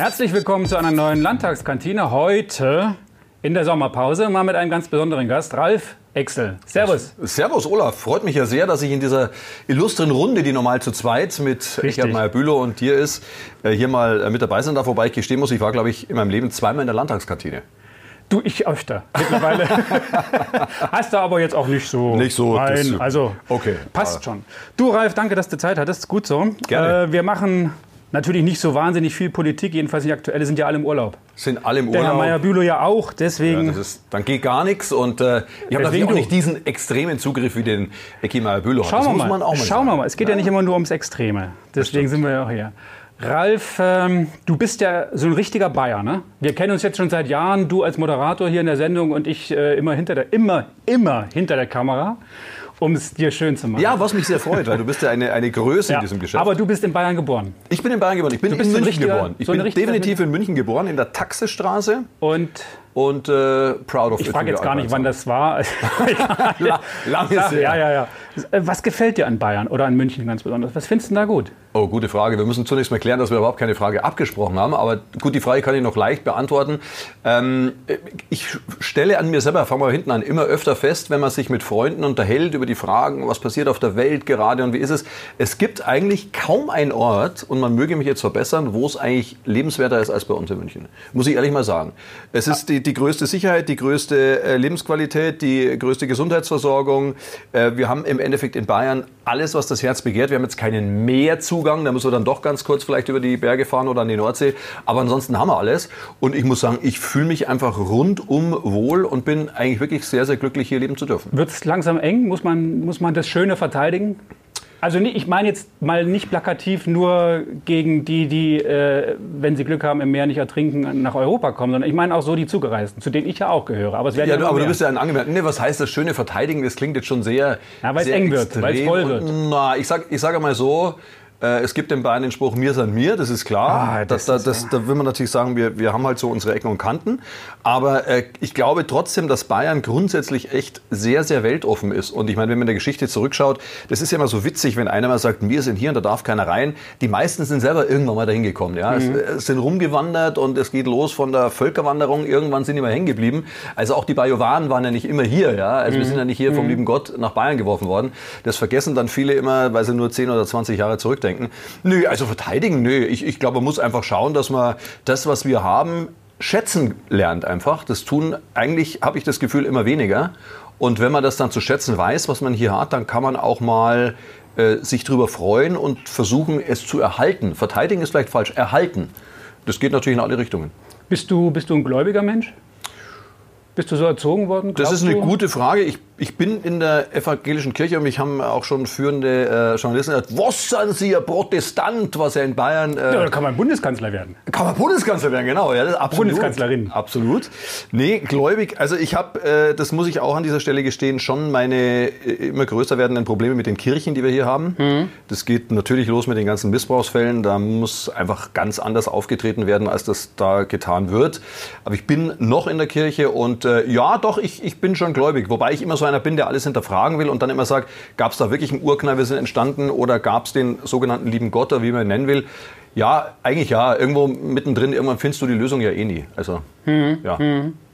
Herzlich willkommen zu einer neuen Landtagskantine. Heute in der Sommerpause mal mit einem ganz besonderen Gast, Ralf Exel. Servus. Servus, Olaf. Freut mich ja sehr, dass ich in dieser illustren Runde, die normal zu zweit mit Richard Meyer-Bülow und dir ist, äh, hier mal äh, mit dabei sein darf. Wobei ich gestehen muss, ich war, glaube ich, in meinem Leben zweimal in der Landtagskantine. Du, ich öfter. Mittlerweile hast du aber jetzt auch nicht so. Nicht so. Nein, also okay. passt schon. Du, Ralf, danke, dass du Zeit hattest. Gut so. Gerne. Äh, wir machen natürlich nicht so wahnsinnig viel Politik, jedenfalls die aktuelle, sind ja alle im Urlaub. Sind alle im Der Urlaub. Herr Meyer-Bülow ja auch, deswegen. Ja, ist, dann geht gar nichts und äh, ich habe natürlich auch du. nicht diesen extremen Zugriff wie den Ecki Meyer-Bülow hat. Schauen Das wir mal. mal Schauen wir mal. Es geht ja, nicht immer nur ums Extreme. Deswegen sind wir ja auch hier. Ralf, ähm, du bist ja so ein richtiger Bayer, ne? Wir kennen uns jetzt schon seit Jahren, du als Moderator hier in der Sendung und ich äh, immer hinter der, immer, immer hinter der Kamera, um es dir schön zu machen. Ja, was mich sehr freut, weil du bist ja eine, eine Größe Ja, in diesem Geschäft. Aber du bist in Bayern geboren. ich bin in Bayern geboren. Ich bin in München geboren. Ich so bin definitiv in München geboren, in der Taxestraße Und und äh, proud of ich it, frage wie jetzt gar nicht, wann das war. sagen. Lang ist her. ja, ja, ja. Was gefällt dir an Bayern oder an München ganz besonders? Was findest du denn da gut? Oh, gute Frage. Wir müssen zunächst mal klären, dass wir überhaupt keine Frage abgesprochen haben. Aber gut, die Frage kann ich noch leicht beantworten. Ähm, ich stelle an mir selber, fangen wir hinten an, immer öfter fest, wenn man sich mit Freunden unterhält über die Fragen, was passiert auf der Welt gerade und wie ist es. Es gibt eigentlich kaum einen Ort, und man möge mich jetzt verbessern, wo es eigentlich lebenswerter ist als bei uns in München. Muss ich ehrlich mal sagen. Es ist die, die größte Sicherheit, die größte äh, Lebensqualität, die größte Gesundheitsversorgung. Äh, wir haben im Endeffekt in Bayern alles, was das Herz begehrt. Wir haben jetzt keinen Meerzugang, da müssen wir dann doch ganz kurz vielleicht über die Berge fahren oder an die Nordsee. Aber ansonsten haben wir alles. Und ich muss sagen, ich fühle mich einfach rundum wohl und bin eigentlich wirklich sehr, sehr glücklich, hier leben zu dürfen. Wird es langsam eng? Muss man, muss man das Schöne verteidigen? Also ich meine jetzt mal nicht plakativ nur gegen die, die, äh, wenn sie Glück haben, im Meer nicht ertrinken, nach Europa kommen, sondern ich meine auch so die Zugereisten, zu denen ich ja auch gehöre. Aber es werden Ja, du, aber mehr. du bist ja ein angemerkt. Nee, was heißt das schöne Verteidigen? Das klingt jetzt schon sehr. Ja, weil es eng wird, weil es voll wird. Und, Na, ich sag, ich sage mal so. Äh, Es gibt in Bayern den Spruch, mir sind mir, das ist klar. Ah, das das, da, das, da will man natürlich sagen, wir, wir haben halt so unsere Ecken und Kanten. Aber äh, ich glaube trotzdem, dass Bayern grundsätzlich echt sehr, sehr weltoffen ist. Und ich meine, wenn man in der Geschichte zurückschaut, das ist ja immer so witzig, wenn einer mal sagt, wir sind hier und da darf keiner rein. Die meisten sind selber irgendwann mal dahin gekommen. Ja? Es, es sind rumgewandert und es geht los von der Völkerwanderung. Irgendwann sind die mal hängen geblieben. Also auch die Bajuwaren waren ja nicht immer hier. Ja? Also wir sind ja nicht hier vom lieben Gott nach Bayern geworfen worden. Das vergessen dann viele immer, weil sie nur 10 oder 20 Jahre zurückdenken. Nö, also verteidigen, nö. Ich, ich glaube, man muss einfach schauen, dass man das, was wir haben, schätzen lernt einfach. Das tun eigentlich, habe ich das Gefühl, immer weniger. Und wenn man das dann zu schätzen weiß, was man hier hat, dann kann man auch mal äh, sich drüber freuen und versuchen, es zu erhalten. Verteidigen ist vielleicht falsch, erhalten. Das geht natürlich in alle Richtungen. Bist du, bist du ein gläubiger Mensch? Bist du so erzogen worden? Das ist eine du? gute Frage. Ich, ich bin in der evangelischen Kirche und mich haben auch schon führende äh, Journalisten gesagt, was sind Sie, ein Protestant, was ja in Bayern... Äh, Ja, da kann man Bundeskanzler werden. Kann man Bundeskanzler werden, genau. Ja, absolut. Bundeskanzlerin. Absolut. Nee, gläubig. Also ich habe, äh, das muss ich auch an dieser Stelle gestehen, schon meine äh, immer größer werdenden Probleme mit den Kirchen, die wir hier haben. Mhm. Das geht natürlich los mit den ganzen Missbrauchsfällen. Da muss einfach ganz anders aufgetreten werden, als das da getan wird. Aber ich bin noch in der Kirche und äh, ja, doch, ich, ich bin schon gläubig. Wobei ich immer so einer bin, der alles hinterfragen will und dann immer sagt, gab es da wirklich einen Urknall, wir sind entstanden oder gab es den sogenannten lieben Gott oder wie man ihn nennen will. Ja, eigentlich ja. Irgendwo mittendrin, irgendwann findest du die Lösung ja eh nie. Also, Mhm. ja.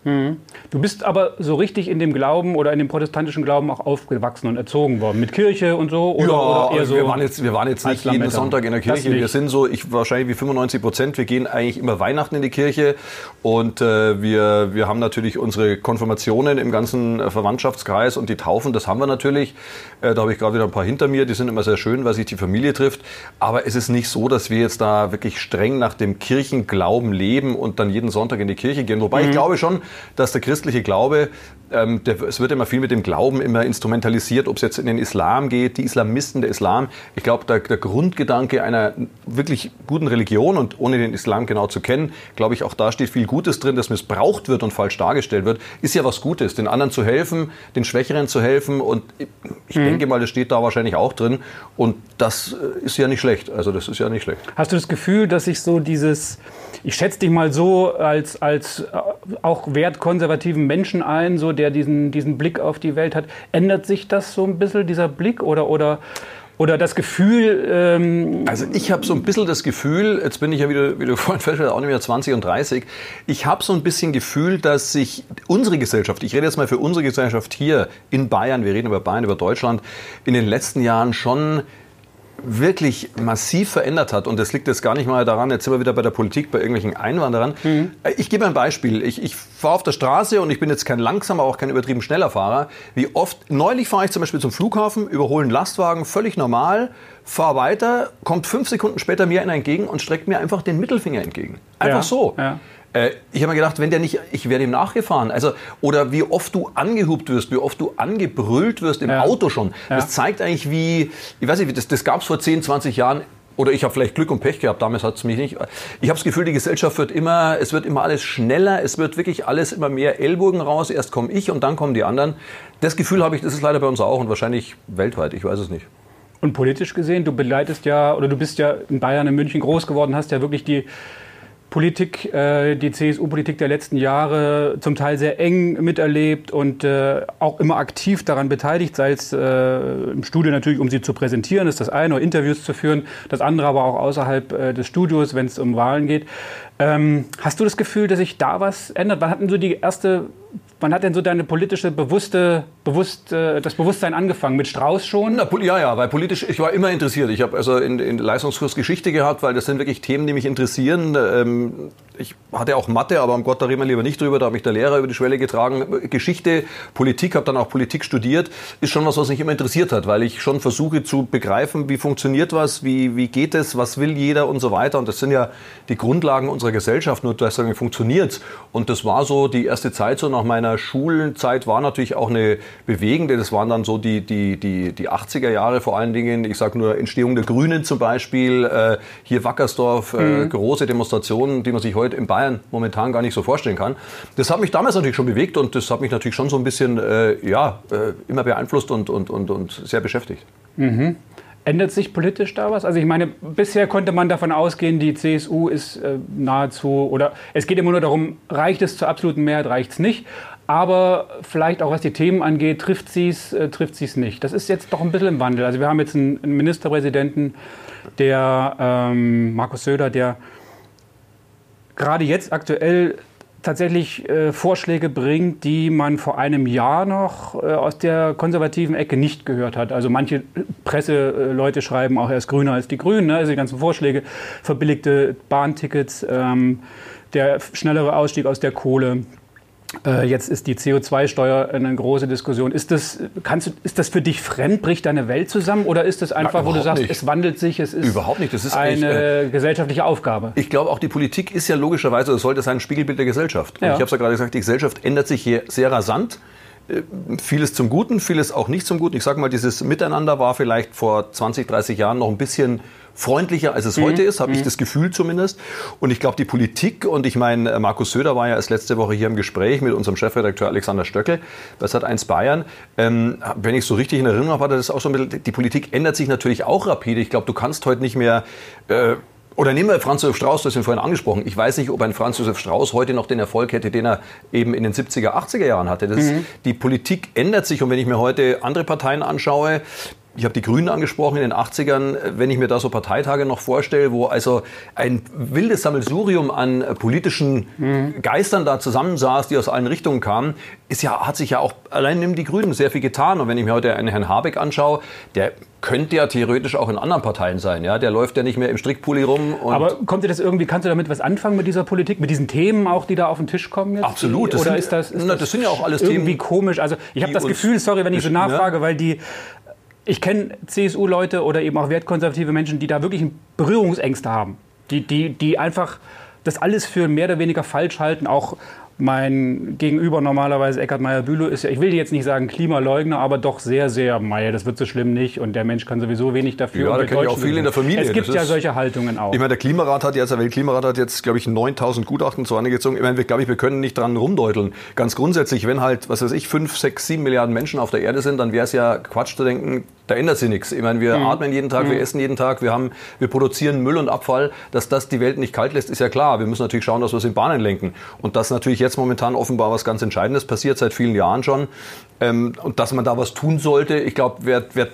Du bist aber so richtig in dem Glauben oder in dem protestantischen Glauben auch aufgewachsen und erzogen worden. Mit Kirche und so? Oder, ja, oder eher also so wir waren jetzt, wir waren jetzt nicht jeden? Sonntag in der Kirche. Wir sind so, ich wahrscheinlich wie 95 Prozent. Wir gehen eigentlich immer Weihnachten in die Kirche und äh, wir, wir haben natürlich unsere Konfirmationen im ganzen äh, Verwandtschaftskreis und die Taufen, das haben wir natürlich. Äh, da habe ich gerade wieder ein paar hinter mir. Die sind immer sehr schön, weil sich die Familie trifft. Aber es ist nicht so, dass wir jetzt da wirklich streng nach dem Kirchenglauben leben und dann jeden Sonntag in die Kirche gehen. Wobei ich glaube schon, dass der christliche Glaube ähm, der, es wird immer viel mit dem Glauben immer instrumentalisiert, ob es jetzt in den Islam geht, die Islamisten, der Islam. Ich glaube, der, der Grundgedanke einer wirklich guten Religion und ohne den Islam genau zu kennen, glaube ich, auch da steht viel Gutes drin, das missbraucht wird und falsch dargestellt wird, ist ja was Gutes, den anderen zu helfen, den Schwächeren zu helfen und ich, ich denke mal, das steht da wahrscheinlich auch drin und das äh, ist ja nicht schlecht, also das ist ja nicht schlecht. Hast du das Gefühl, dass sich so dieses, ich schätze dich mal so als, als äh, auch wertkonservativen Menschen ein, so der diesen, diesen Blick auf die Welt hat, ändert sich das so ein bisschen, dieser Blick? Oder, oder, Oder das Gefühl. Ähm also ich habe so ein bisschen das Gefühl, jetzt bin ich ja wieder, wie du vorhin feststellst, auch nicht mehr 20 und 30. Ich habe so ein bisschen Gefühl, dass sich unsere Gesellschaft, ich rede jetzt mal für unsere Gesellschaft hier in Bayern, wir reden über Bayern, über Deutschland, in den letzten Jahren schon wirklich massiv verändert hat, und das liegt jetzt gar nicht mal daran, jetzt sind wir wieder bei der Politik, bei irgendwelchen Einwanderern. Mhm. Ich gebe ein Beispiel. Ich, ich fahre auf der Straße und ich bin jetzt kein langsamer, auch kein übertrieben schneller Fahrer. Wie oft, neulich fahre ich zum Beispiel zum Flughafen, überhole einen Lastwagen, völlig normal, fahre weiter, kommt fünf Sekunden später mir einer entgegen und streckt mir einfach den Mittelfinger entgegen. Einfach ja, so. Ja. Äh, ich habe mir gedacht, wenn der nicht, ich werde ihm nachgefahren. Also, oder wie oft du angehupt wirst, wie oft du angebrüllt wirst im ja. Auto schon. Ja. Das zeigt eigentlich, wie, ich weiß nicht, das, das gab es vor 10, 20 Jahren oder ich habe vielleicht Glück und Pech gehabt, damals hat es mich nicht. Ich habe das Gefühl, die Gesellschaft wird immer, es wird immer alles schneller, es wird wirklich alles immer mehr Ellbogen raus. Erst komme ich und dann kommen die anderen. Das Gefühl habe ich, das ist leider bei uns auch und wahrscheinlich weltweit, ich weiß es nicht. Und politisch gesehen, du begleitest ja, oder du bist ja in Bayern, in München groß geworden, hast ja wirklich die Politik, äh, die CSU-Politik der letzten Jahre zum Teil sehr eng miterlebt und äh, auch immer aktiv daran beteiligt, sei es äh, im Studio natürlich, um sie zu präsentieren, ist das eine, oder Interviews zu führen, das andere aber auch außerhalb äh, des Studios, wenn es um Wahlen geht. Ähm, hast du das Gefühl, dass sich da was ändert? Wann hatten so die erste Wann hat denn so deine politische bewusste, bewusst, äh, das Bewusstsein angefangen? Mit Strauß schon? Na, ja, ja, weil politisch, ich war immer interessiert. Ich habe also in, in Leistungskurs Geschichte gehabt, weil das sind wirklich Themen, die mich interessieren. Ähm, ich hatte auch Mathe, aber um Gott, da reden wir lieber nicht drüber. Da hat mich der Lehrer über die Schwelle getragen. Geschichte, Politik, habe dann auch Politik studiert, ist schon was, was mich immer interessiert hat, weil ich schon versuche zu begreifen, wie funktioniert was, wie, wie geht es, was will jeder und so weiter. Und das sind ja die Grundlagen unserer Gesellschaft, nur deswegen funktioniert Und das war so die erste Zeit so nach meiner Schulzeit war natürlich auch eine bewegende. Das waren dann so die, die, die, die 80er Jahre vor allen Dingen. Ich sage nur Entstehung der Grünen zum Beispiel. Äh, hier Wackersdorf, äh, mhm. große Demonstrationen, die man sich heute heute in Bayern momentan gar nicht so vorstellen kann. Das hat mich damals natürlich schon bewegt und das hat mich natürlich schon so ein bisschen äh, ja, äh, immer beeinflusst und, und, und, und sehr beschäftigt. Mhm. Ändert sich politisch da was? Also ich meine, bisher konnte man davon ausgehen, die CSU ist äh, nahezu, oder es geht immer nur darum, reicht es zur absoluten Mehrheit, reicht es nicht. Aber vielleicht auch was die Themen angeht, trifft sie es, äh, trifft sie es nicht. Das ist jetzt doch ein bisschen im Wandel. Also wir haben jetzt einen, Ministerpräsidenten, der ähm, Markus Söder, der gerade jetzt aktuell tatsächlich äh, Vorschläge bringt, die man vor einem Jahr noch äh, aus der konservativen Ecke nicht gehört hat. Also manche Presseleute schreiben auch, er ist grüner als die Grünen. Ne? Also die ganzen Vorschläge, verbilligte Bahntickets, ähm, der schnellere Ausstieg aus der Kohle. Äh, jetzt ist die CO2-Steuer eine große Diskussion. Ist das, kannst du, ist das für dich fremd? Bricht deine Welt zusammen? Oder ist das einfach, Nein, wo du sagst, nicht. es wandelt sich, es ist, überhaupt nicht. Das ist eine äh, gesellschaftliche Aufgabe? Ich glaube, auch die Politik ist ja logischerweise, es sollte sein Spiegelbild der Gesellschaft. Ja. ich habe es ja gerade gesagt, die Gesellschaft ändert sich hier sehr rasant. Äh, vieles zum Guten, vieles auch nicht zum Guten. Ich sage mal, dieses Miteinander war vielleicht vor 20, 30 Jahren noch ein bisschen freundlicher, als es mhm. heute ist, habe ich mhm. das Gefühl zumindest. Und ich glaube, die Politik, und ich meine, Markus Söder war ja erst letzte Woche hier im Gespräch mit unserem Chefredakteur Alexander Stöckel bei Sat1 Bayern. Ähm, wenn ich so richtig in Erinnerung habe, war das auch so ein bisschen, die Politik ändert sich natürlich auch rapide. Ich glaube, du kannst heute nicht mehr... Äh, oder nehmen wir Franz Josef Strauß, das haben wir vorhin angesprochen. Ich weiß nicht, ob ein Franz Josef Strauß heute noch den Erfolg hätte, den er eben in den 70er, 80er Jahren hatte. Das, mhm. Die Politik ändert sich und wenn ich mir heute andere Parteien anschaue, ich habe die Grünen angesprochen in den 80ern, wenn ich mir da so Parteitage noch vorstelle, wo also ein wildes Sammelsurium an politischen mhm. Geistern da zusammensaß, die aus allen Richtungen kamen, ist ja, hat sich ja auch allein in die Grünen sehr viel getan. Und wenn ich mir heute einen Herrn Habeck anschaue, der könnte ja theoretisch auch in anderen Parteien sein. Ja? Der läuft ja nicht mehr im Strickpulli rum. Aber kommt dir das irgendwie, kannst du damit was anfangen mit dieser Politik, mit diesen Themen auch, die da auf den Tisch kommen jetzt? Absolut. Das Oder sind, ist das, ist na, das sind ja auch alles irgendwie Themen. Irgendwie komisch. Also ich habe das Gefühl, sorry, wenn ich so nachfrage, ne? weil die ich kenne CSU-Leute oder eben auch wertkonservative Menschen, die da wirklich Berührungsängste haben. Die, die, die einfach das alles für mehr oder weniger falsch halten, auch mein Gegenüber normalerweise, Eckhard Meyer-Bülow, ist ja, ich will jetzt nicht sagen Klimaleugner, aber doch sehr, sehr, Meier, das wird so schlimm nicht und der Mensch kann sowieso wenig dafür. Ja, da kenne ich auch viel in der Familie. Es gibt das ja ist, solche Haltungen auch. Ich meine, der Klimarat hat jetzt, der Weltklimarat hat jetzt, glaube ich, 9000 Gutachten zu angezogen. Ich meine, glaube ich, wir können nicht dran rumdeuteln. Ganz grundsätzlich, wenn halt, was weiß ich, 5, 6, 7 Milliarden Menschen auf der Erde sind, dann wäre es ja Quatsch zu denken, da ändert sich nichts. Ich meine, wir mhm. atmen jeden Tag, wir mhm. essen jeden Tag, wir, haben, wir produzieren Müll und Abfall. Dass das die Welt nicht kalt lässt, ist ja klar. Wir müssen natürlich schauen, dass wir es in Bahnen lenken. Und dass natürlich jetzt momentan offenbar was ganz Entscheidendes passiert, seit vielen Jahren schon. Ähm, und dass man da was tun sollte, ich glaube, wer, wer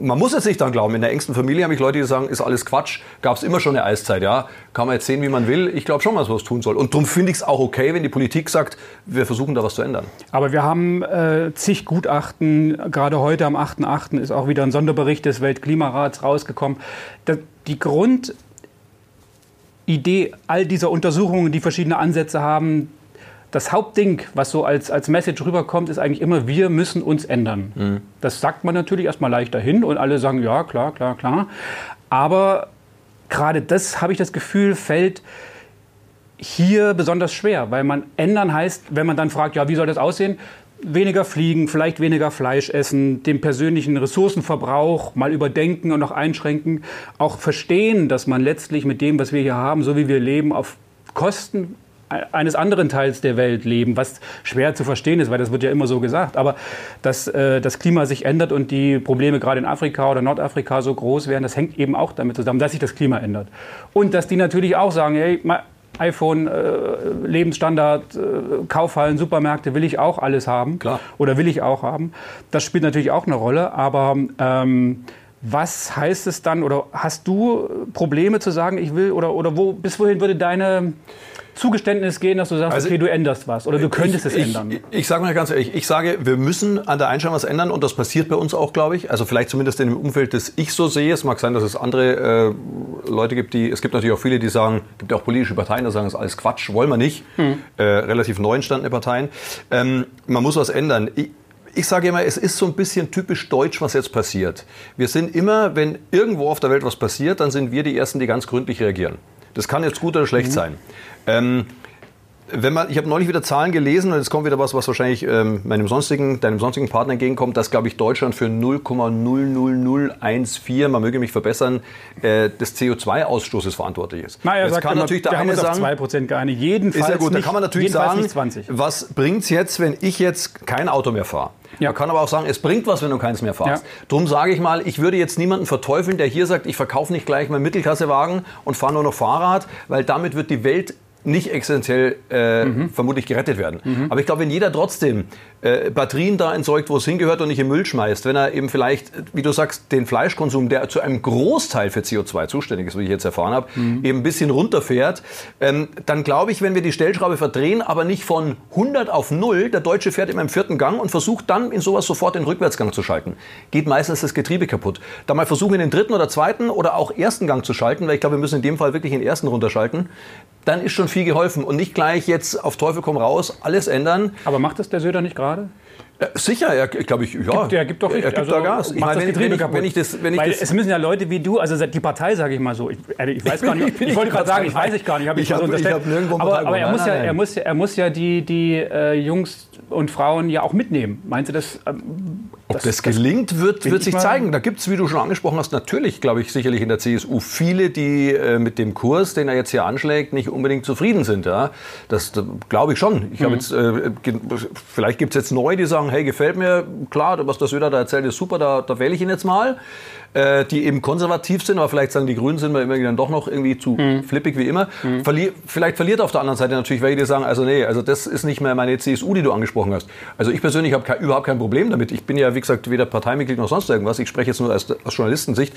man muss es nicht dann glauben. In der engsten Familie habe ich Leute, die sagen, ist alles Quatsch. Gab es immer schon eine Eiszeit, ja. Kann man jetzt sehen, wie man will. Ich glaube schon, dass man was tun soll. Und darum finde ich es auch okay, wenn die Politik sagt, wir versuchen da was zu ändern. Aber wir haben äh, zig Gutachten. Gerade heute am 8.8. ist auch wieder ein Sonderbericht des Weltklimarats rausgekommen. Die Grundidee all dieser Untersuchungen, die verschiedene Ansätze haben, das Hauptding, was so als, als Message rüberkommt, ist eigentlich immer, wir müssen uns ändern. Mhm. Das sagt man natürlich erstmal leicht dahin und alle sagen, ja, klar, klar, klar. Aber gerade das, habe ich das Gefühl, fällt hier besonders schwer, weil man ändern heißt, wenn man dann fragt, ja, wie soll das aussehen? Weniger fliegen, vielleicht weniger Fleisch essen, den persönlichen Ressourcenverbrauch mal überdenken und noch einschränken, auch verstehen, dass man letztlich mit dem, was wir hier haben, so wie wir leben, auf Kosten eines anderen Teils der Welt leben, was schwer zu verstehen ist, weil das wird ja immer so gesagt. Aber dass äh, das Klima sich ändert und die Probleme gerade in Afrika oder Nordafrika so groß werden, das hängt eben auch damit zusammen, dass sich das Klima ändert. Und dass die natürlich auch sagen, hey, iPhone, äh, Lebensstandard, äh, Kaufhallen, Supermärkte will ich auch alles haben. Klar. Oder will ich auch haben. Das spielt natürlich auch eine Rolle. Aber ähm, was heißt es dann? Oder hast du Probleme zu sagen, ich will? Oder, oder wo, bis wohin würde deine Zugeständnis gehen, dass du sagst, also, okay, du änderst was oder du könntest ich, es ändern? Ich, ich sage mal ganz ehrlich, ich sage, wir müssen an der Einstellung was ändern und das passiert bei uns auch, glaube ich. Also vielleicht zumindest in dem Umfeld, das ich so sehe. Es mag sein, dass es andere äh, Leute gibt, die, es gibt natürlich auch viele, die sagen, es gibt auch politische Parteien, die sagen, das ist alles Quatsch, wollen wir nicht. Hm. Äh, relativ neu entstandene Parteien. Ähm, man muss was ändern. Ich, ich sage immer, es ist so ein bisschen typisch deutsch, was jetzt passiert. Wir sind immer, wenn irgendwo auf der Welt was passiert, dann sind wir die Ersten, die ganz gründlich reagieren. Das kann jetzt gut oder schlecht mhm. sein. Ähm, wenn man, ich habe neulich wieder Zahlen gelesen und jetzt kommt wieder was, was wahrscheinlich ähm, meinem sonstigen, deinem sonstigen Partner entgegenkommt, dass, glaube ich, Deutschland für 0,00014, man möge mich verbessern, äh, des CO2-Ausstoßes verantwortlich ist. Na, er jetzt sagt kann immer, natürlich der wir eine sagen, 2% geeinigt. Jedenfalls ist ja gut, nicht, da kann man natürlich sagen, was bringt es jetzt, wenn ich jetzt kein Auto mehr fahre? Ja. Man kann aber auch sagen, es bringt was, wenn du keins mehr fährst. Ja. Drum sage ich mal, ich würde jetzt niemanden verteufeln, der hier sagt, ich verkaufe nicht gleich meinen Mittelklassewagen und fahre nur noch Fahrrad, weil damit wird die Welt nicht essentiell äh, mhm. vermutlich gerettet werden. Mhm. Aber ich glaube, wenn jeder trotzdem äh, Batterien da entsorgt, wo es hingehört und nicht im Müll schmeißt, wenn er eben vielleicht, wie du sagst, den Fleischkonsum, der zu einem Großteil für CO2 zuständig ist, wie ich jetzt erfahren habe, mhm. eben ein bisschen runterfährt, ähm, dann glaube ich, wenn wir die Stellschraube verdrehen, aber nicht von 100 auf 0, der Deutsche fährt immer im vierten Gang und versucht dann in sowas sofort den Rückwärtsgang zu schalten, geht meistens das Getriebe kaputt. Da mal versuchen, in den dritten oder zweiten oder auch ersten Gang zu schalten, weil ich glaube, wir müssen in dem Fall wirklich den ersten runterschalten, dann ist schon viel geholfen. Und nicht gleich jetzt auf Teufel komm raus alles ändern. Aber macht das der Söder nicht gerade? Ja, sicher, er, glaube ich, ja. Gibt, er gibt doch Er, gibt also, da Gas. Ich meine, wenn, wenn, ich, wenn, ich, das, wenn ich Weil das es müssen ja Leute wie du, also die Partei, sage ich mal so, ich, ich weiß gar nicht, ich, ich wollte gerade sagen, ich weiß ich gar nicht, habe ich, ich, hab, so ich hab nirgendwo Aber, aber er, muss nein, ja, nein. er, muss, er muss ja die, die äh, Jungs und Frauen ja auch mitnehmen. Meinst du das? Ähm, Ob das, das gelingt, wird, wird sich zeigen. Da gibt es, wie du schon angesprochen hast, natürlich, glaube ich, sicherlich in der CSU viele, die äh, mit dem Kurs, den er jetzt hier anschlägt, nicht unbedingt zufrieden sind. Ja? Das, das glaube ich schon. Ich mhm. jetzt, äh, vielleicht gibt es jetzt neu, die sagen, hey, gefällt mir, klar, was der Söder da erzählt, ist super, da, da wähle ich ihn jetzt mal äh, die eben konservativ sind, aber vielleicht sagen die Grünen sind wir immer dann doch noch irgendwie zu mhm. flippig wie immer. Mhm. Verli vielleicht verliert auf der anderen Seite natürlich welche, die sagen, also nee, also das ist nicht mehr meine CSU, die du angesprochen hast. Also ich persönlich habe ke überhaupt kein Problem damit. Ich bin ja, wie gesagt, weder Parteimitglied noch sonst irgendwas. Ich spreche jetzt nur aus, aus Journalistensicht.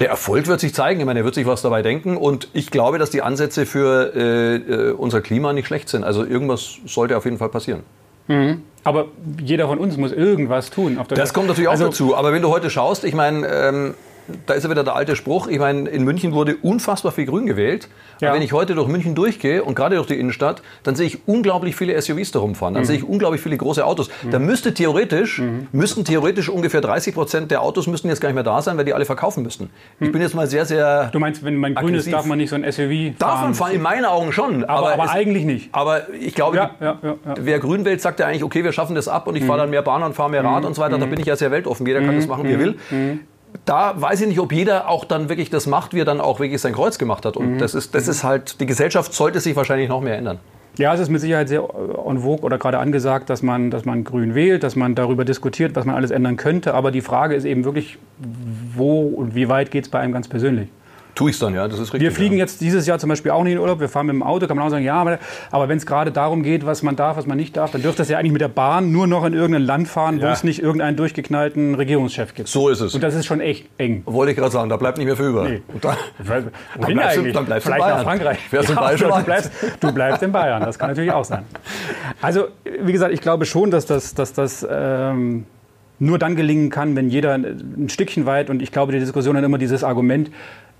Der Erfolg wird sich zeigen. Ich meine, er wird sich was dabei denken. Und ich glaube, dass die Ansätze für äh, äh unser Klima nicht schlecht sind. Also irgendwas sollte auf jeden Fall passieren. Mhm. Aber jeder von uns muss irgendwas tun. das kommt natürlich auch also, dazu. Aber wenn du heute schaust, ich meine, ähm, da ist ja wieder der alte Spruch. Ich meine, in München wurde unfassbar viel Grün gewählt. Ja. Aber wenn ich heute durch München durchgehe und gerade durch die Innenstadt, dann sehe ich unglaublich viele SUVs da rumfahren. Dann mhm. sehe ich unglaublich viele große Autos. Mhm. Da müsste theoretisch, mhm. müssten theoretisch ungefähr 30 Prozent der Autos müssten jetzt gar nicht mehr da sein, weil die alle verkaufen müssten. Ich mhm. bin jetzt mal sehr, sehr. Du meinst, wenn man grün ist, darf man nicht so ein SUV fahren? Darf man fahren, in meinen Augen schon. Aber, aber, aber es, eigentlich nicht. Aber ich glaube, ja, ja, wer grün wählt, sagt ja eigentlich, okay, wir schaffen das ab und ich fahre mhm. dann mehr Bahn und fahre mehr Rad mhm. und so weiter. Da bin ich ja sehr weltoffen. Jeder kann das machen, wie er will da weiß ich nicht, ob jeder auch dann wirklich das macht, wie er dann auch wirklich sein Kreuz gemacht hat. Und mhm. das, ist, das ist halt, die Gesellschaft sollte sich wahrscheinlich noch mehr ändern. Ja, es ist mit Sicherheit sehr en vogue oder gerade angesagt, dass man, dass man grün wählt, dass man darüber diskutiert, was man alles ändern könnte. Aber die Frage ist eben wirklich, wo und wie weit geht es bei einem ganz persönlich? Tue ich dann, ja, das ist richtig. Wir fliegen ja. jetzt dieses Jahr zum Beispiel auch nicht in Urlaub, wir fahren mit dem Auto, kann man auch sagen, ja, aber, aber wenn es gerade darum geht, was man darf, was man nicht darf, dann dürfte es ja eigentlich mit der Bahn nur noch in irgendein Land fahren, ja. wo es nicht irgendeinen durchgeknallten Regierungschef gibt. So ist es. Und das ist schon echt eng. Wollte ich gerade sagen, da bleibt nicht mehr viel über. Nee. Und dann, dann, bleibst du, dann bleibst Vielleicht nach Frankreich. Ja, du, bleibst, du bleibst in Bayern, das kann natürlich auch sein. Also, wie gesagt, ich glaube schon, dass das, dass das ähm, nur dann gelingen kann, wenn jeder ein Stückchen weit, und ich glaube, die Diskussion hat immer dieses Argument,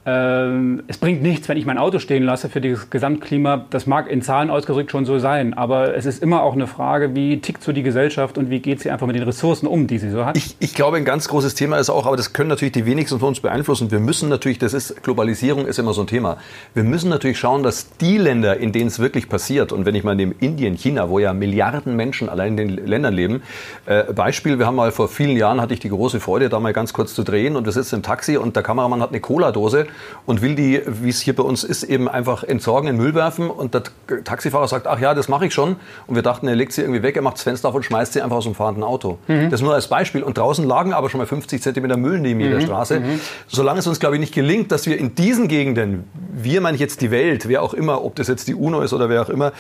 es bringt nichts, wenn ich mein Auto stehen lasse für das Gesamtklima. Das mag in Zahlen ausgedrückt schon so sein, aber es ist immer auch eine Frage, wie tickt so die Gesellschaft und wie geht sie einfach mit den Ressourcen um, die sie so hat. Ich, ich glaube, ein ganz großes Thema ist auch, aber das können natürlich die wenigsten von uns beeinflussen. Wir müssen natürlich, das ist, Globalisierung ist immer so ein Thema. Wir müssen natürlich schauen, dass die Länder, in denen es wirklich passiert, und wenn ich mal nehme Indien, China, wo ja Milliarden Menschen allein in den Ländern leben, äh, Beispiel, wir haben mal vor vielen Jahren, hatte ich die große Freude, da mal ganz kurz zu drehen und wir sitzen im Taxi und der Kameramann hat eine Cola-Dose und will die, wie es hier bei uns ist, eben einfach entsorgen, in Müll werfen. Und der Taxifahrer sagt, ach ja, das mache ich schon. Und wir dachten, er legt sie irgendwie weg, er macht das Fenster auf und schmeißt sie einfach aus dem fahrenden Auto. Mhm. Das nur als Beispiel. Und draußen lagen aber schon mal 50 Zentimeter Müll neben jeder mhm. Straße. Mhm. Solange es uns, glaube ich, nicht gelingt, dass wir in diesen Gegenden, wir meine ich jetzt die Welt, wer auch immer, ob das jetzt die UNO ist oder wer auch immer,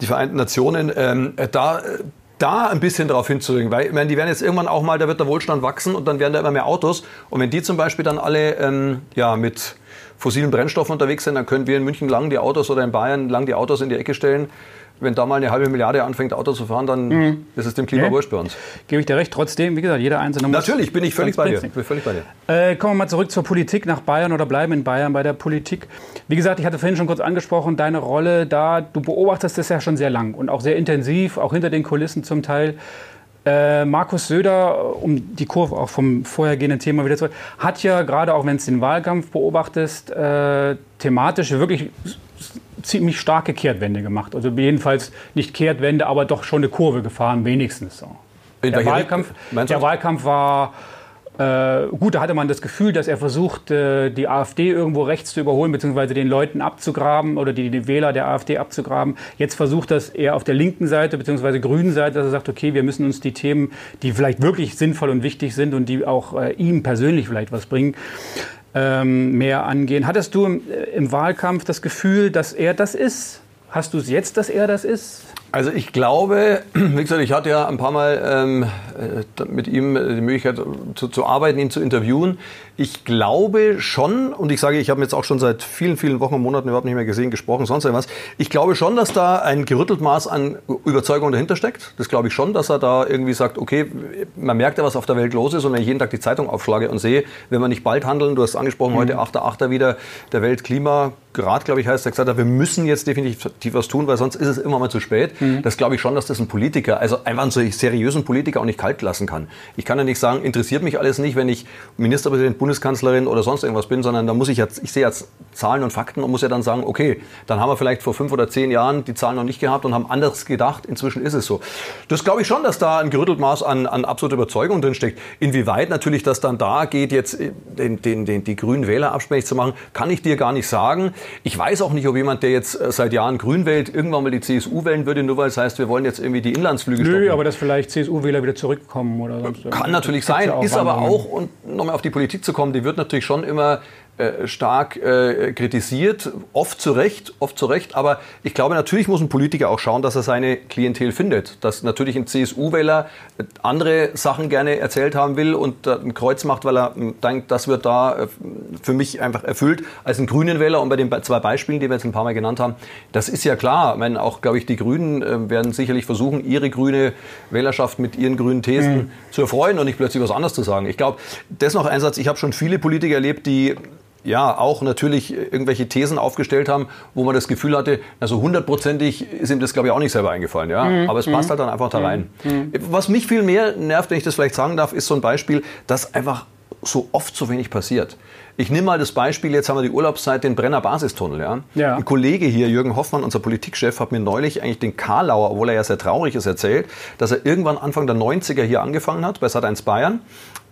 die Vereinten Nationen, ähm, da da ein bisschen darauf hinzuwirken, weil ich meine, die werden jetzt irgendwann auch mal, da wird der Wohlstand wachsen und dann werden da immer mehr Autos und wenn die zum Beispiel dann alle ähm, ja, mit fossilen Brennstoffen unterwegs sind, dann können wir in München lang die Autos oder in Bayern lang die Autos in die Ecke stellen. Wenn da mal eine halbe Milliarde anfängt, Auto zu fahren, dann mhm. ist es dem Klima ja. wurscht bei uns. Gebe ich dir recht. Trotzdem, wie gesagt, jeder Einzelne muss... Natürlich, bin ich völlig bei dir. Bin völlig bei dir. Äh, kommen wir mal zurück zur Politik nach Bayern oder bleiben in Bayern bei der Politik. Wie gesagt, ich hatte vorhin schon kurz angesprochen, deine Rolle da, du beobachtest das ja schon sehr lang und auch sehr intensiv, auch hinter den Kulissen zum Teil. Äh, Markus Söder, um die Kurve auch vom vorhergehenden Thema wieder zu hat ja gerade auch wenn es den Wahlkampf beobachtest, äh, thematisch wirklich ziemlich starke Kehrtwende gemacht. Also jedenfalls nicht Kehrtwende, aber doch schon eine Kurve gefahren, wenigstens so. Der Wahlkampf, der Wahlkampf war äh, gut, da hatte man das Gefühl, dass er versucht, äh, die AfD irgendwo rechts zu überholen, beziehungsweise den Leuten abzugraben oder die, die Wähler der AfD abzugraben. Jetzt versucht das eher auf der linken Seite, beziehungsweise grünen Seite, dass er sagt, okay, wir müssen uns die Themen, die vielleicht wirklich sinnvoll und wichtig sind und die auch äh, ihm persönlich vielleicht was bringen, ähm, mehr angehen. Hattest du im, äh, im Wahlkampf das Gefühl, dass er das ist? Hast du es jetzt, dass er das ist? Also ich glaube, wie gesagt, ich hatte ja ein paar Mal ähm, äh, mit ihm die Möglichkeit zu, zu, arbeiten, ihn zu interviewen. Ich glaube schon, und ich sage, ich habe jetzt auch schon seit vielen, vielen Wochen und Monaten überhaupt nicht mehr gesehen, gesprochen, sonst irgendwas. Ich glaube schon, dass da ein gerüttelt Maß an Überzeugung dahinter steckt. Das glaube ich schon, dass er da irgendwie sagt, okay, man merkt ja, was auf der Welt los ist. Und wenn ich jeden Tag die Zeitung aufschlage und sehe, wenn wir nicht bald handeln, du hast angesprochen, mhm. heute 8.8. wieder der Weltklima Grad, glaube ich, heißt, er gesagt hat, wir müssen jetzt definitiv was tun, weil sonst ist es immer mal zu spät. Mhm. Das glaube ich schon, dass das ein Politiker, also einfach einen seriösen Politiker auch nicht kalt lassen kann. Ich kann ja nicht sagen, interessiert mich alles nicht, wenn ich Ministerpräsident, Bundeskanzlerin oder sonst irgendwas bin, sondern da muss ich jetzt, ich sehe jetzt Zahlen und Fakten und muss ja dann sagen, okay, dann haben wir vielleicht vor fünf oder zehn Jahren die Zahlen noch nicht gehabt und haben anders gedacht. Inzwischen ist es so. Das glaube ich schon, dass da ein gerüttelt Maß an, an absoluter Überzeugung drinsteckt. Inwieweit natürlich das dann da geht, jetzt den, den, den, die grünen Wähler abspächig zu machen, kann ich dir gar nicht sagen. Ich weiß auch nicht, ob jemand, der jetzt äh, seit Jahren grün wählt, irgendwann mal die CSU wählen würde, nur weil es heißt, wir wollen jetzt irgendwie die Inlandsflüge stoppen. Nö, aber dass vielleicht CSU-Wähler wieder zurückkommen oder sonst Kann natürlich sein, ja ist aber auch, und nochmal auf die Politik zu kommen, die wird natürlich schon immer äh, stark äh, kritisiert, oft zu Recht, oft zu Recht. Aber ich glaube, natürlich muss ein Politiker auch schauen, dass er seine Klientel findet. Dass natürlich ein CSU-Wähler andere Sachen gerne erzählt haben will und ein Kreuz macht, weil er denkt, das wird da äh, für mich einfach erfüllt, als ein grünen Wähler. Und bei den zwei Beispielen, die wir jetzt ein paar Mal genannt haben, das ist ja klar. Ich meine, auch, glaube ich, die Grünen äh, werden sicherlich versuchen, ihre grüne Wählerschaft mit ihren grünen Thesen mhm. zu erfreuen und nicht plötzlich was anderes zu sagen. Ich glaube, das noch ein Satz. Ich habe schon viele Politiker erlebt, die ja auch natürlich irgendwelche Thesen aufgestellt haben, wo man das Gefühl hatte, also hundertprozentig ist ihm das glaube ich auch nicht selber eingefallen, ja. Mhm. Aber es passt mhm. halt dann einfach da rein. Mhm. Was mich viel mehr nervt, wenn ich das vielleicht sagen darf, ist so ein Beispiel, dass einfach so oft so wenig passiert. Ich nehme mal das Beispiel, jetzt haben wir die Urlaubszeit, den Brenner Basistunnel. Ja? ja? Ein Kollege hier, Jürgen Hoffmann, unser Politikchef, hat mir neulich eigentlich den Karlauer, obwohl er ja sehr traurig ist, erzählt, dass er irgendwann Anfang der 90er hier angefangen hat, bei Sat1 Bayern,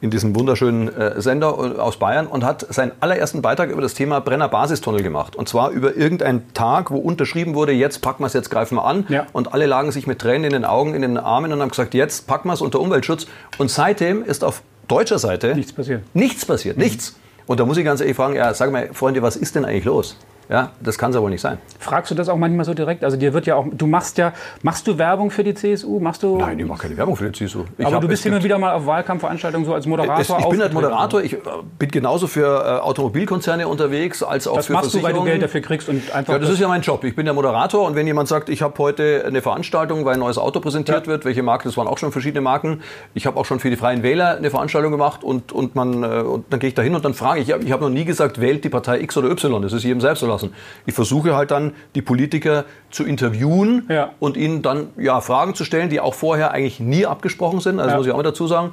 in diesem wunderschönen äh, Sender aus Bayern und hat seinen allerersten Beitrag über das Thema Brenner Basistunnel gemacht. Und zwar über irgendeinen Tag, wo unterschrieben wurde, jetzt packen wir es, jetzt greifen wir an. Ja. Und alle lagen sich mit Tränen in den Augen, in den Armen und haben gesagt, jetzt packen wir es unter Umweltschutz. Und seitdem ist auf deutscher Seite nichts passiert. Nichts passiert, mhm. nichts. Und da muss ich ganz ehrlich fragen, ja, sag mal, Freunde, was ist denn eigentlich los? Ja, das kann es ja wohl nicht sein. Fragst du das auch manchmal so direkt? Also dir wird ja auch, du machst ja, machst du Werbung für die CSU? Machst du? Nein, ich mache keine Werbung für die CSU. Ich aber hab, du bist immer wieder mal auf Wahlkampfveranstaltungen so als Moderator. Es, ich bin halt Moderator. Ich äh, bin genauso für äh, Automobilkonzerne unterwegs als auch das für machst du, weil du Geld dafür kriegst und einfach. Ja, das, das ist ja mein Job. Ich bin der Moderator und wenn jemand sagt, ich habe heute eine Veranstaltung, weil ein neues Auto präsentiert ja. wird, welche Marke? Das waren auch schon verschiedene Marken. Ich habe auch schon für die Freien Wähler eine Veranstaltung gemacht und und man äh, und dann gehe ich da hin und dann frage ich. Ich habe noch nie gesagt, wählt die Partei X oder Y. Das ist jedem selbst überlassen. Ich versuche versuche halt dann die Politiker zu interviewen ja. und ihnen dann ja, Fragen zu stellen, die auch vorher eigentlich nie abgesprochen sind. Also ja. muss ich auch mal dazu sagen.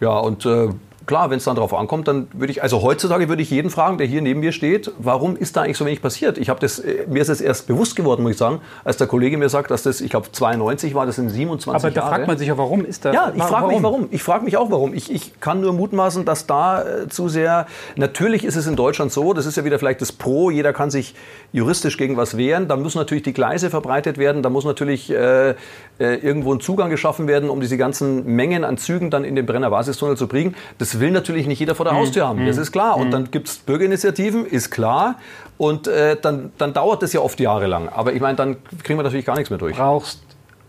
Ja, und äh, klar, wenn es dann darauf ankommt, dann würde ich, also heutzutage würde ich jeden fragen, der hier neben mir steht, warum ist da eigentlich so wenig passiert? Ich habe das, äh, mir ist es erst bewusst geworden, muss ich sagen, als der Kollege mir sagt, dass das, ich glaube 92 war, das sind 27 Jahre. Aber da fragt man sich ja, warum ist das? Ja, ich frage mich warum. Ich frage mich auch warum. Ich, ich kann nur mutmaßen, dass da äh, zu sehr, natürlich ist es in Deutschland so, das ist ja wieder vielleicht das Pro, jeder kann sich juristisch gegen was wehren, da müssen natürlich die Gleise verbreitet werden, da muss natürlich äh, äh, irgendwo ein Zugang geschaffen werden, um diese ganzen Mengen an Zügen dann in den Brenner Basistunnel zu bringen. Das will natürlich nicht jeder vor der. Haustür haben. Das hm. ist klar. Und hm. dann gibt es Bürgerinitiativen, ist klar. Und äh, dann, dann dauert das ja oft jahrelang. Aber ich meine, dann kriegen wir natürlich gar nichts mehr durch. Brauchst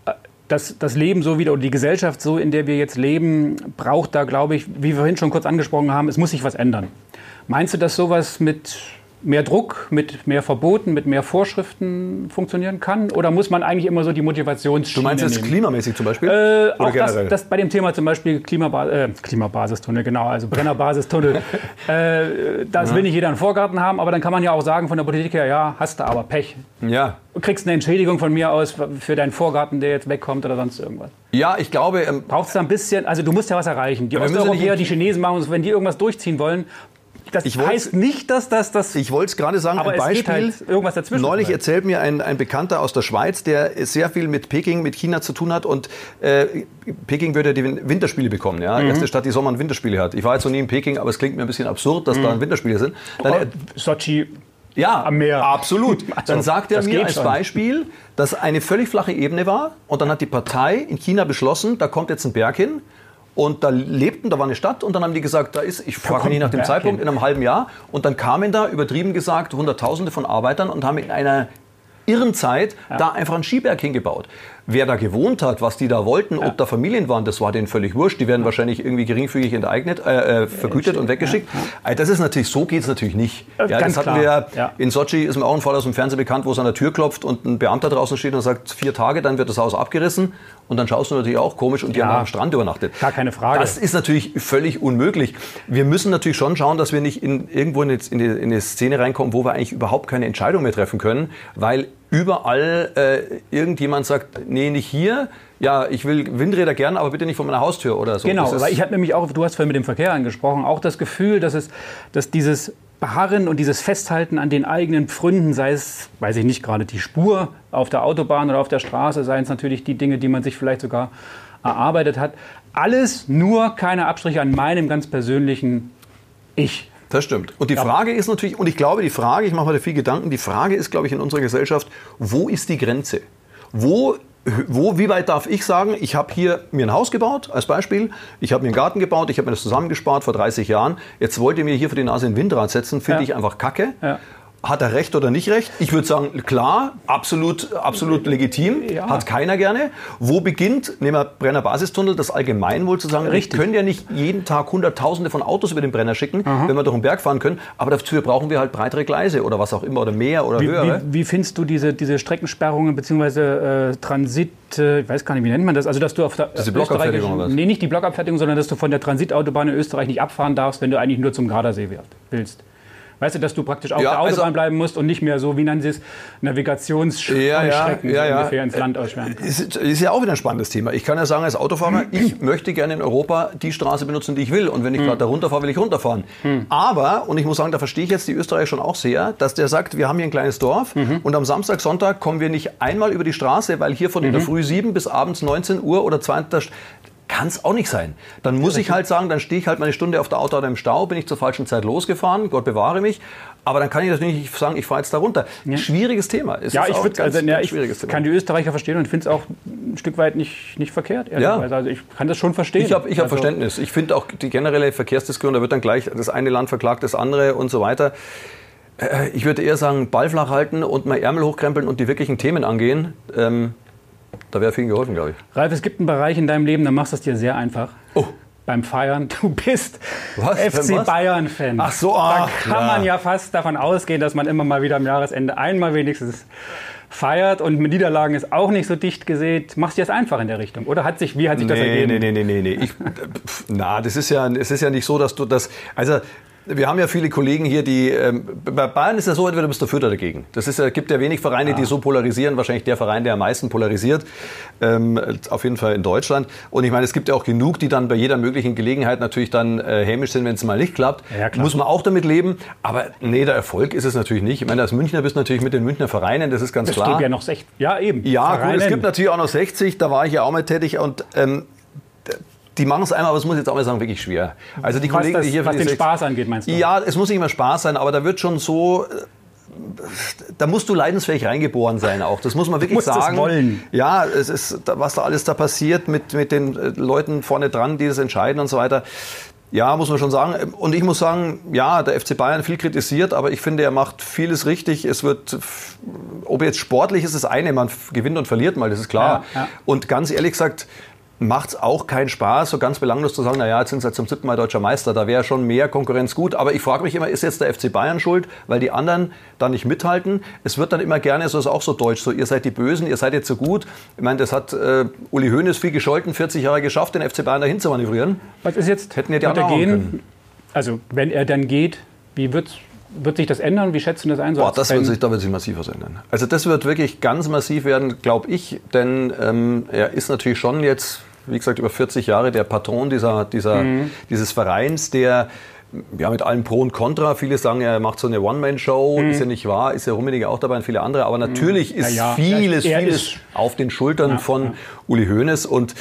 äh, das, das Leben so wieder und die Gesellschaft so, in der wir jetzt leben, braucht da, glaube ich, wie wir vorhin schon kurz angesprochen haben, es muss sich was ändern. Meinst du, dass sowas mit mehr Druck, mit mehr Verboten, mit mehr Vorschriften funktionieren kann? Oder muss man eigentlich immer so die Motivationsschiene Du meinst jetzt nehmen? klimamäßig zum Beispiel? Äh, auch generell? Das, das, bei dem Thema zum Beispiel Klimaba äh, Klimabasistunnel, genau, also Brennerbasistunnel. äh, das ja. will nicht jeder einen Vorgarten haben, aber dann kann man ja auch sagen von der Politik her, ja, hast du aber Pech. Ja. Du kriegst eine Entschädigung von mir aus für deinen Vorgarten, der jetzt wegkommt oder sonst irgendwas. Ja, ich glaube. Ähm, Brauchst du ein bisschen, also du musst ja was erreichen. Die Osteuropäer, die Chinesen machen es, wenn die irgendwas durchziehen wollen, das ich heißt nicht, dass das... das ich wollte es gerade sagen, aber ein Beispiel. Halt irgendwas dazwischen neulich erzählt mir ein, ein Bekannter aus der Schweiz, der sehr viel mit Peking, mit China zu tun hat und äh, Peking würde die Winterspiele bekommen. Ja? Mhm. Erste Stadt, die Sommer- und Winterspiele hat. Ich war jetzt noch nie in Peking, aber es klingt mir ein bisschen absurd, dass mhm. da Winterspiele sind. Dann, oh, Sochi ja, am Meer. Absolut. Also, dann sagt er mir als schon. Beispiel, dass eine völlig flache Ebene war und dann hat die Partei in China beschlossen, da kommt jetzt ein Berg hin und da lebten, da war eine Stadt und dann haben die gesagt, da ist, ich frage mich nach dem Zeitpunkt, in einem halben Jahr. Und dann kamen da, übertrieben gesagt, Hunderttausende von Arbeitern und haben in einer irren Zeit ja. da einfach einen Skiberg hingebaut. Wer da gewohnt hat, was die da wollten, ja. ob da Familien waren, das war denen völlig wurscht. Die werden wahrscheinlich irgendwie geringfügig enteignet, äh, äh vergütet und weggeschickt. Ja. Das ist natürlich, so geht es natürlich nicht. Äh, ja, das hatten klar. wir, in Sochi ist mir auch ein Fall aus dem Fernsehen bekannt, wo es an der Tür klopft und ein Beamter draußen steht und sagt, vier Tage, dann wird das Haus abgerissen. Und dann schaust du natürlich auch komisch und die haben am Strand übernachtet. Gar keine Frage. Das ist natürlich völlig unmöglich. Wir müssen natürlich schon schauen, dass wir nicht in, irgendwo in, die, in eine Szene reinkommen, wo wir eigentlich überhaupt keine Entscheidung mehr treffen können, weil überall äh, irgendjemand sagt, nee, nicht hier. Ja, ich will Windräder gern, aber bitte nicht vor meiner Haustür oder so. Genau, weil ich hatte nämlich auch, du hast vorhin mit dem Verkehr angesprochen, auch das Gefühl, dass es, dass dieses Beharren und dieses Festhalten an den eigenen Pfründen, sei es, weiß ich nicht, gerade die Spur auf der Autobahn oder auf der Straße, seien es natürlich die Dinge, die man sich vielleicht sogar erarbeitet hat. Alles nur keine Abstriche an meinem ganz persönlichen Ich. Das stimmt. Und die ja. Frage ist natürlich, und ich glaube, die Frage, ich mache mir da viel Gedanken, die Frage ist, glaube ich, in unserer Gesellschaft, wo ist die Grenze? Wo wo, wie weit darf ich sagen, ich habe hier mir ein Haus gebaut, als Beispiel, ich habe mir einen Garten gebaut, ich habe mir das zusammengespart vor 30 Jahren, jetzt wollt ihr mir hier für die Nase ein Windrad setzen, finde ja. ich einfach kacke. Ja. Hat er recht oder nicht recht? Ich würde sagen, klar, absolut, absolut legitim. Ja. Hat keiner gerne. Wo beginnt, nehmen wir Brenner Basistunnel, das Allgemeinwohl zu sagen, Richtig. wir können ja nicht jeden Tag Hunderttausende von Autos über den Brenner schicken, Aha. wenn wir durch den Berg fahren können. Aber dafür brauchen wir halt breitere Gleise oder was auch immer oder mehr oder wie, höhere. Wie, wie, findest du diese, diese Streckensperrungen bzw. Äh, Transit, äh, ich weiß gar nicht, wie nennt man das? Also, dass du auf der Diese Blockabfertigung oder was? Nee, nicht die Blockabfertigung, sondern dass du von der Transitautobahn in Österreich nicht abfahren darfst, wenn du eigentlich nur zum Gardasee willst. Weißt du, dass du praktisch auf ja, der Autobahn also, bleiben musst und nicht mehr so, wie nennen sie es, Navigationsstrecken ja, ja, ja, ungefähr ins Land ausschwärmen. Ist, ist ja auch wieder ein spannendes Thema. Ich kann ja sagen, als Autofahrer, ich möchte gerne in Europa die Straße benutzen, die ich will. Und wenn ich hm. gerade da runterfahre, will ich runterfahren. Hm. Aber, und ich muss sagen, da verstehe ich jetzt die Österreicher schon auch sehr, dass der sagt, wir haben hier ein kleines Dorf mhm. und am Samstag, Sonntag kommen wir nicht einmal über die Straße, weil hier von mhm. in der Früh 7 bis abends 19 Uhr oder 20 kann es auch nicht sein. Dann muss ich halt sagen, dann stehe ich halt mal eine Stunde auf der Autobahn im Stau, bin ich zur falschen Zeit losgefahren, Gott bewahre mich. Aber dann kann ich natürlich nicht sagen, ich fahre jetzt da runter. Ja. Schwieriges Thema. Es ja, ich, würde, also, ja, ich kann die Österreicher verstehen und finde es auch ein Stück weit nicht, nicht verkehrt. Ja. Also ich kann das schon verstehen. Ich habe ich hab also, Verständnis. Ich finde auch die generelle Verkehrsdiskussion, da wird dann gleich das eine Land verklagt, das andere und so weiter. Äh, ich würde eher sagen, Ball flach halten und mal Ärmel hochkrempeln und die wirklichen Themen angehen. Ähm, da wäre viel geholfen, glaube ich. Ralf, es gibt einen Bereich in deinem Leben, da machst du es dir sehr einfach. Oh. Beim Feiern. Du bist was? FC Bayern-Fan. Ach so, ach, Da kann ja. man ja fast davon ausgehen, dass man immer mal wieder am Jahresende einmal wenigstens feiert und mit Niederlagen ist auch nicht so dicht gesät. Machst du das einfach in der Richtung? Oder hat sich, wie hat sich nee, das ergeben? Nee, nee, nee, nee. Ich, na, das ist ja, es ist ja nicht so, dass du das, also wir haben ja viele Kollegen hier, die. Ähm, bei Bayern ist ja so, entweder bist du für oder dagegen. Das ist, ja, gibt ja wenig Vereine, ja. die so polarisieren. Wahrscheinlich der Verein, der am meisten polarisiert. Ähm, auf jeden Fall in Deutschland. Und ich meine, es gibt ja auch genug, die dann bei jeder möglichen Gelegenheit natürlich dann äh, hämisch sind, wenn es mal nicht klappt. Ja, Muss man auch damit leben. Aber nee, der Erfolg ist es natürlich nicht. Ich meine, als Münchner bist du natürlich mit den Münchner Vereinen, das ist ganz es klar. Es gibt ja noch 60. Ja, eben. Ja, gut, es gibt natürlich auch noch 60. Da war ich ja auch mal tätig. Und. Ähm, die machen es einmal, aber es muss jetzt auch mal sagen, wirklich schwer. Also die was Kollegen, das, die hier was den Spaß angeht, meinst du? Ja, es muss nicht immer Spaß sein, aber da wird schon so da musst du leidensfähig reingeboren sein auch. Das muss man wirklich sagen. Es wollen. Ja, es ist, was da alles da passiert mit, mit den äh, Leuten vorne dran, die das entscheiden und so weiter. Ja, muss man schon sagen. Und ich muss sagen, ja, der FC Bayern viel kritisiert, aber ich finde, er macht vieles richtig. Es wird, ob jetzt sportlich ist, das eine, man gewinnt und verliert mal, das ist klar. Ja, ja. Und ganz ehrlich gesagt, macht es auch keinen Spaß, so ganz belanglos zu sagen, naja, jetzt sind sie halt zum siebten Mal deutscher Meister, da wäre schon mehr Konkurrenz gut. Aber ich frage mich immer, ist jetzt der FC Bayern schuld, weil die anderen da nicht mithalten? Es wird dann immer gerne, so ist auch so deutsch, so ihr seid die Bösen, ihr seid jetzt so gut. Ich meine, das hat äh, Uli Hoeneß viel gescholten, 40 Jahre geschafft, den FC Bayern dahin zu manövrieren. Was ist jetzt? Hätten ja die anderen gehen? Können. Also, wenn er dann geht, wie wird wird sich das ändern? Wie schätzen Sie das ein? So Boah, das wird sich, da wird sich massiv was ändern. Also das wird wirklich ganz massiv werden, glaube ich, denn ähm, er ist natürlich schon jetzt wie gesagt, über 40 Jahre der Patron dieser, dieser, mhm. dieses Vereins, der ja, mit allem Pro und Contra. Viele sagen, er macht so eine One-Man-Show. Mhm. Ist ja nicht wahr. Ist ja Rummenigge auch dabei und viele andere. Aber natürlich mhm. ist ja, ja. vieles, vieles ist auf den Schultern von Uli Hoeneß. Und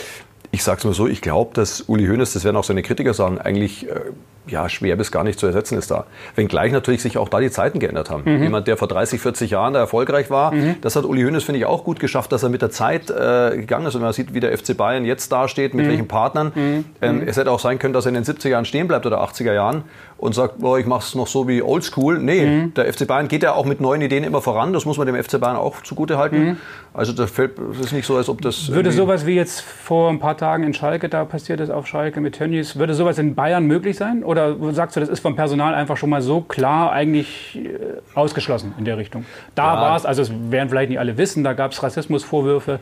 ich sage es mal so, ich glaube, dass Uli Hoeneß, das werden auch seine Kritiker sagen, eigentlich äh, ja, schwer bis gar nicht zu ersetzen ist da. Wenngleich natürlich sich auch da die Zeiten geändert haben. Mhm. Jemand, der vor 30, 40 Jahren da erfolgreich war, mhm. das hat Uli Hoeneß, finde ich, auch gut geschafft, dass er mit der Zeit äh, gegangen ist. Und man sieht, wie der FC Bayern jetzt dasteht, mit mhm. welchen Partnern. Mhm. Ähm, mhm. es hätte auch sein können, dass er in den 70er Jahren stehen bleibt oder 80er Jahren und sagt, boah, ich mache es noch so wie Oldschool. Nee, mhm. der FC Bayern geht ja auch mit neuen Ideen immer voran. Das muss man dem FC Bayern auch zugute halten. Also das, fällt, das ist nicht so, als ob das... Würde sowas wie jetzt vor ein paar Tagen in Schalke da passiert ist, auf Schalke mit Tönnies, würde sowas in Bayern möglich sein? Oder sagst du, das ist ist vom Personal einfach schon mal so klar eigentlich äh, ausgeschlossen in der Richtung. Da ja. war es, also es werden vielleicht nicht alle wissen, da gab es Rassismusvorwürfe.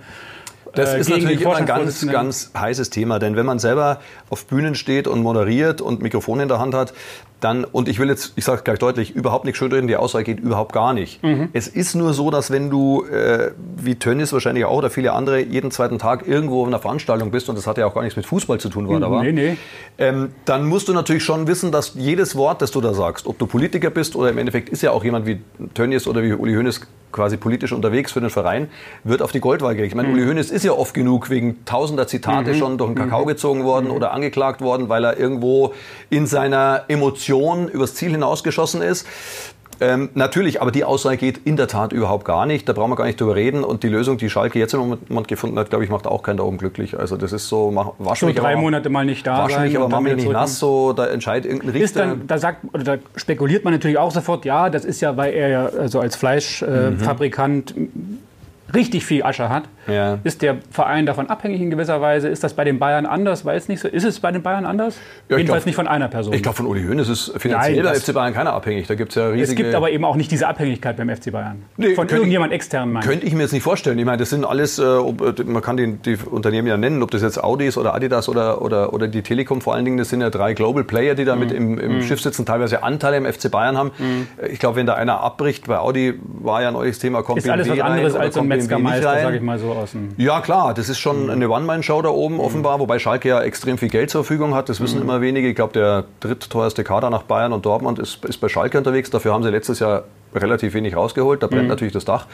Das äh, ist natürlich immer ein ganz, ganz heißes Thema, denn wenn man selber auf Bühnen steht und moderiert und Mikrofon in der Hand hat, dann, und ich will jetzt, ich sage gleich deutlich, überhaupt nicht schön reden, die Aussage geht überhaupt gar nicht. Mhm. Es ist nur so, dass wenn du, äh, wie Tönnies wahrscheinlich auch oder viele andere, jeden zweiten Tag irgendwo in einer Veranstaltung bist, und das hat ja auch gar nichts mit Fußball zu tun, war da war, nee, nee. Ähm, dann musst du natürlich schon wissen, dass jedes Wort, das du da sagst, ob du Politiker bist oder im Endeffekt ist ja auch jemand wie Tönnies oder wie Uli Hoeneß quasi politisch unterwegs für den Verein, wird auf die Goldwaage gelegt. Ich meine, mhm. Uli Hoeneß ist ja oft genug wegen tausender Zitate mhm. schon durch den Kakao mhm. gezogen worden mhm. oder angeklagt worden, weil er irgendwo in seiner Emotion übers Ziel hinausgeschossen ist. Ähm, natürlich, aber die Aussage geht in der Tat überhaupt gar nicht. Da brauchen wir gar nicht drüber reden. Und die Lösung, die Schalke jetzt im Moment gefunden hat, glaube ich, macht auch keinen da oben glücklich. Also das ist so, mach, wasch Schon drei aber, Monate mal nicht da Wahrscheinlich, sein aber mach mich nicht nass, so, da entscheidet irgendein Richter. Dann, da, sagt, oder da spekuliert man natürlich auch sofort, ja, das ist ja, weil er ja also als Fleischfabrikant äh, mhm richtig viel Asche hat, ja. ist der Verein davon abhängig in gewisser Weise. Ist das bei den Bayern anders? Weiß nicht so. Ist es bei den Bayern anders? Ja, Jedenfalls glaub, nicht von einer Person. Ich glaube, von Uli Hoeneß ist finanziell Nein, der FC Bayern keiner abhängig. Da gibt's ja riesige... Es gibt aber eben auch nicht diese Abhängigkeit beim FC Bayern. Nee, von irgendjemand externen meinen. Könnte ich mir jetzt nicht vorstellen. Ich meine, das sind alles, äh, ob, äh, man kann die, die, Unternehmen ja nennen, ob das jetzt Audi ist oder Adidas oder, oder, oder die Telekom vor allen Dingen. Das sind ja drei Global Player, die da mhm. mit im, im mhm. Schiff sitzen, teilweise Anteile im FC Bayern haben. Mhm. Ich glaube, wenn da einer abbricht, bei Audi war ja ein neues Thema, kommt Ist alles was anderes als so ein Metzgermeister, ich mal so aus dem. Ja, klar, das ist schon mhm. eine One-Man-Show da oben, mhm. offenbar, wobei Schalke ja extrem viel Geld zur Verfügung hat. Das wissen mhm. immer wenige. Ich glaube, der drittteuerste Kader nach Bayern und Dortmund ist, ist bei Schalke unterwegs. Dafür haben sie letztes Jahr relativ wenig rausgeholt. Da brennt Mhm. natürlich das Dach.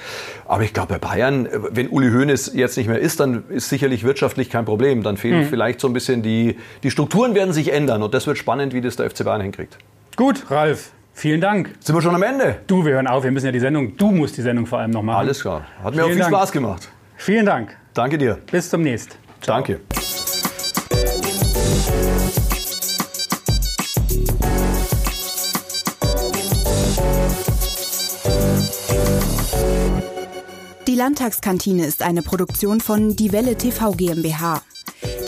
Aber ich glaube, bei Bayern, wenn Uli Hoeneß jetzt nicht mehr ist, dann ist sicherlich wirtschaftlich kein Problem. Dann Mhm. fehlen vielleicht so ein bisschen die, die Strukturen werden sich ändern. Und das wird spannend, wie das der FC Bayern hinkriegt. Gut, Ralf, vielen Dank. Sind wir schon am Ende? Du, wir hören auf, wir müssen ja die Sendung, du musst die Sendung vor allem noch machen. Alles klar. Hat mir auch Vielen viel Dank. Spaß gemacht. Vielen Dank. Danke dir. Bis zum nächsten. Danke. Die Landtagskantine ist eine Produktion von Die Welle TV GmbH.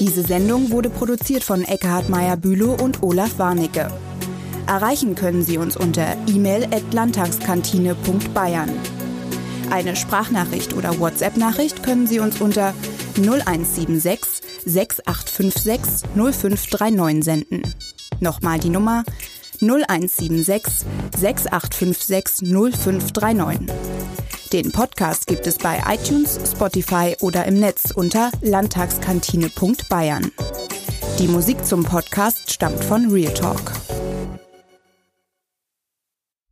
Diese Sendung wurde produziert von Eckhard Meyer-Bülow und Olaf Warnecke. Erreichen können Sie uns unter e-mail at landtagskantine.bayern. Eine Sprachnachricht oder WhatsApp-Nachricht können Sie uns unter 0176 6856 0539 senden. Nochmal die Nummer 0176 6856 0539. Den Podcast gibt es bei iTunes, Spotify oder im Netz unter landtagskantine.bayern. Die Musik zum Podcast stammt von Real Talk.